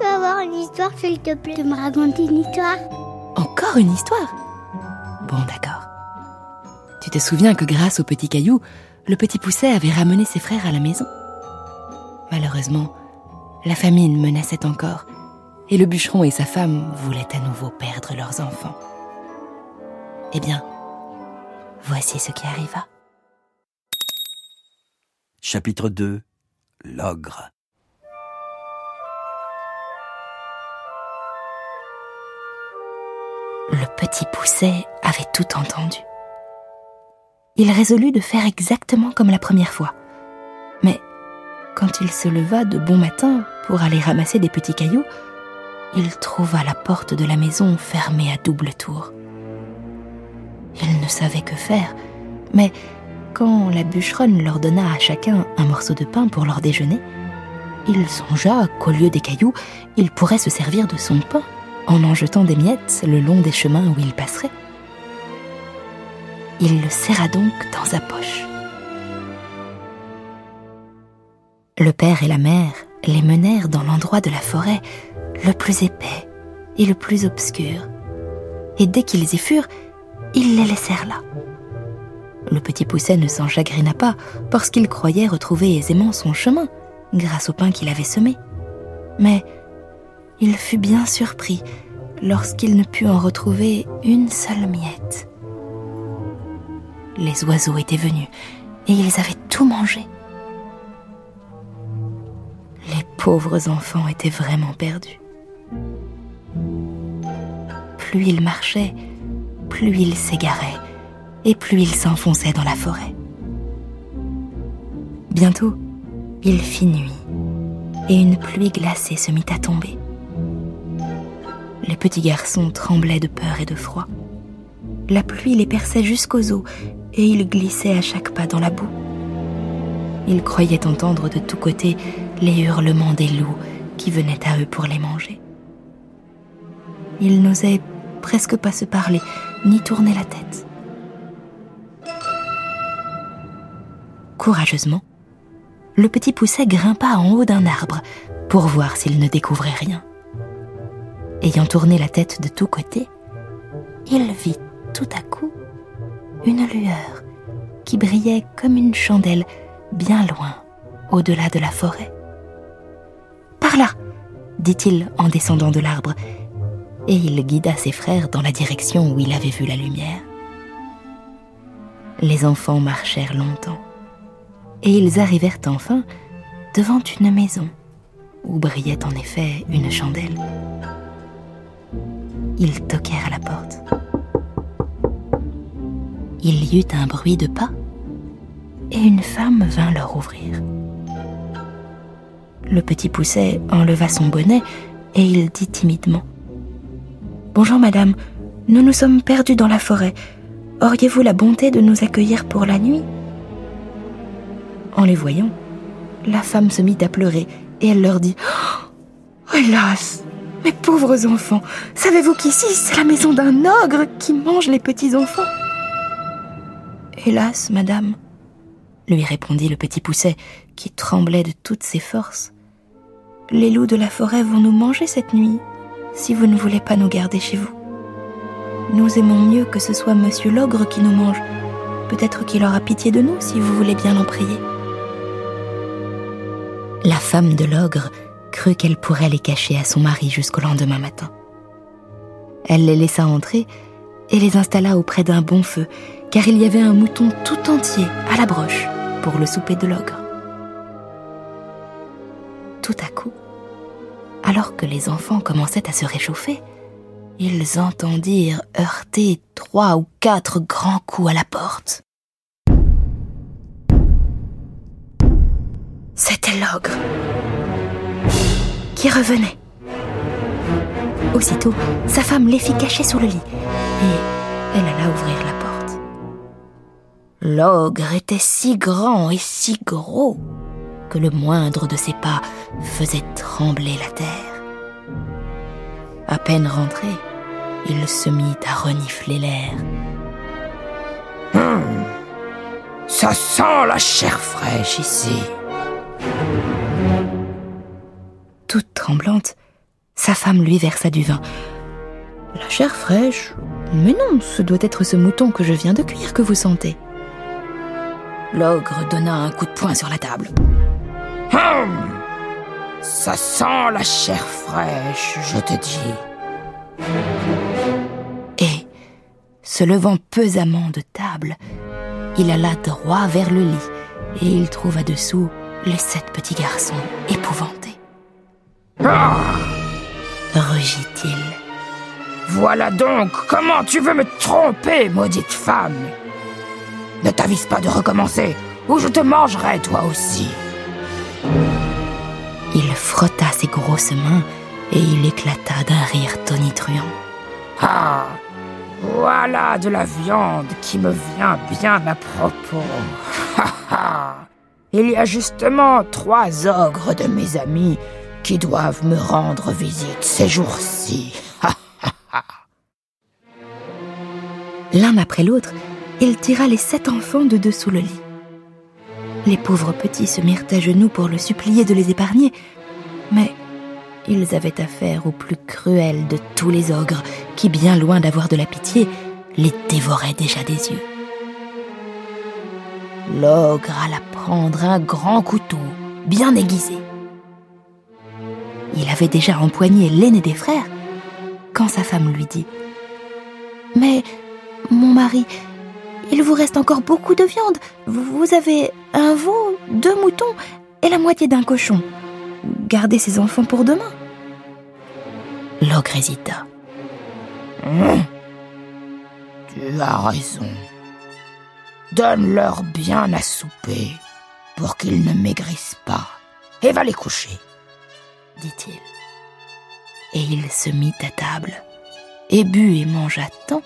Peux avoir une histoire, s'il te plaît, de me raconter une histoire Encore une histoire Bon, d'accord. Tu te souviens que grâce au petit caillou, le petit pousset avait ramené ses frères à la maison Malheureusement, la famine menaçait encore, et le bûcheron et sa femme voulaient à nouveau perdre leurs enfants. Eh bien, voici ce qui arriva. Chapitre 2 L'ogre Le petit pousset avait tout entendu. Il résolut de faire exactement comme la première fois. Mais quand il se leva de bon matin pour aller ramasser des petits cailloux, il trouva la porte de la maison fermée à double tour. Il ne savait que faire, mais quand la bûcheronne leur donna à chacun un morceau de pain pour leur déjeuner, il songea qu'au lieu des cailloux, il pourrait se servir de son pain en en jetant des miettes le long des chemins où il passerait. Il le serra donc dans sa poche. Le père et la mère les menèrent dans l'endroit de la forêt le plus épais et le plus obscur, et dès qu'ils y furent, ils les laissèrent là. Le petit pousset ne s'en chagrina pas parce qu'il croyait retrouver aisément son chemin grâce au pain qu'il avait semé. Mais il fut bien surpris lorsqu'il ne put en retrouver une seule miette. Les oiseaux étaient venus et ils avaient tout mangé. Les pauvres enfants étaient vraiment perdus. Plus ils marchaient, plus ils s'égaraient et plus ils s'enfonçaient dans la forêt. Bientôt, il fit nuit et une pluie glacée se mit à tomber. Les petits garçons tremblaient de peur et de froid. La pluie les perçait jusqu'aux os et ils glissaient à chaque pas dans la boue. Ils croyaient entendre de tous côtés les hurlements des loups qui venaient à eux pour les manger. Ils n'osaient presque pas se parler ni tourner la tête. Courageusement, le petit pousset grimpa en haut d'un arbre pour voir s'il ne découvrait rien. Ayant tourné la tête de tous côtés, il vit tout à coup une lueur qui brillait comme une chandelle bien loin, au-delà de la forêt. Par là, dit-il en descendant de l'arbre, et il guida ses frères dans la direction où il avait vu la lumière. Les enfants marchèrent longtemps, et ils arrivèrent enfin devant une maison où brillait en effet une chandelle. Ils toquèrent à la porte. Il y eut un bruit de pas et une femme vint leur ouvrir. Le petit pousset enleva son bonnet et il dit timidement Bonjour madame, nous nous sommes perdus dans la forêt. Auriez-vous la bonté de nous accueillir pour la nuit? En les voyant, la femme se mit à pleurer et elle leur dit oh, Hélas mes pauvres enfants, savez-vous qu'ici, c'est la maison d'un ogre qui mange les petits enfants? Hélas, madame, lui répondit le petit pousset, qui tremblait de toutes ses forces. Les loups de la forêt vont nous manger cette nuit, si vous ne voulez pas nous garder chez vous. Nous aimons mieux que ce soit monsieur l'ogre qui nous mange. Peut-être qu'il aura pitié de nous si vous voulez bien l'en prier. La femme de l'ogre crut qu'elle pourrait les cacher à son mari jusqu'au lendemain matin. Elle les laissa entrer et les installa auprès d'un bon feu, car il y avait un mouton tout entier à la broche pour le souper de l'ogre. Tout à coup, alors que les enfants commençaient à se réchauffer, ils entendirent heurter trois ou quatre grands coups à la porte. C'était l'ogre qui revenait. Aussitôt, sa femme les fit cacher sous le lit et elle alla ouvrir la porte. L'ogre était si grand et si gros que le moindre de ses pas faisait trembler la terre. À peine rentré, il se mit à renifler l'air. Hum, ça sent la chair fraîche ici. Tremblante, sa femme lui versa du vin. La chair fraîche Mais non, ce doit être ce mouton que je viens de cuire que vous sentez. L'ogre donna un coup de poing sur la table. Hum, ça sent la chair fraîche, je te dis. Et, se levant pesamment de table, il alla droit vers le lit et il trouva dessous les sept petits garçons épouvantés. Ah, Rugit-il. voilà donc comment tu veux me tromper, maudite femme. Ne t'avise pas de recommencer, ou je te mangerai toi aussi. Il frotta ses grosses mains et il éclata d'un rire tonitruant. Ah, voilà de la viande qui me vient bien à propos. Il y a justement trois ogres de mes amis qui doivent me rendre visite ces jours-ci. L'un après l'autre, il tira les sept enfants de dessous le lit. Les pauvres petits se mirent à genoux pour le supplier de les épargner, mais ils avaient affaire au plus cruel de tous les ogres, qui, bien loin d'avoir de la pitié, les dévoraient déjà des yeux. L'ogre alla prendre un grand couteau, bien aiguisé. Il avait déjà empoigné l'aîné des frères, quand sa femme lui dit Mais, mon mari, il vous reste encore beaucoup de viande. Vous avez un veau, deux moutons et la moitié d'un cochon. Gardez ces enfants pour demain. L'ogre hésita. Hum, Tu as raison. Donne-leur bien à souper pour qu'ils ne maigrissent pas. Et va les coucher. Dit-il. Et il se mit à table, et but et mangea tant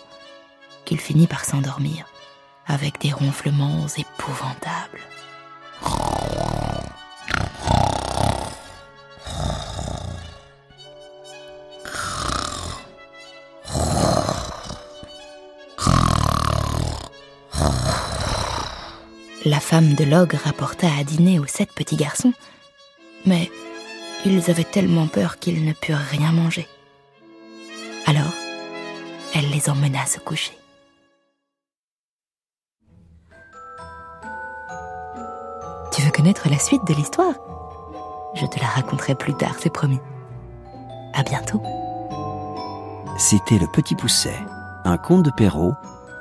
qu'il finit par s'endormir, avec des ronflements épouvantables. La femme de l'ogre rapporta à dîner aux sept petits garçons, mais ils avaient tellement peur qu'ils ne purent rien manger. Alors, elle les emmena se coucher. Tu veux connaître la suite de l'histoire? Je te la raconterai plus tard, c'est promis. À bientôt. C'était Le Petit Pousset, un conte de Perrault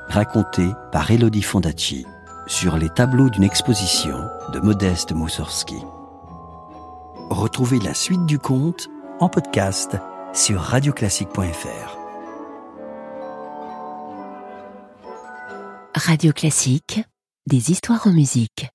raconté par Elodie Fondacci sur les tableaux d'une exposition de Modeste Moussorski. Retrouvez la suite du conte en podcast sur radioclassique.fr. Radio Classique, des histoires en musique.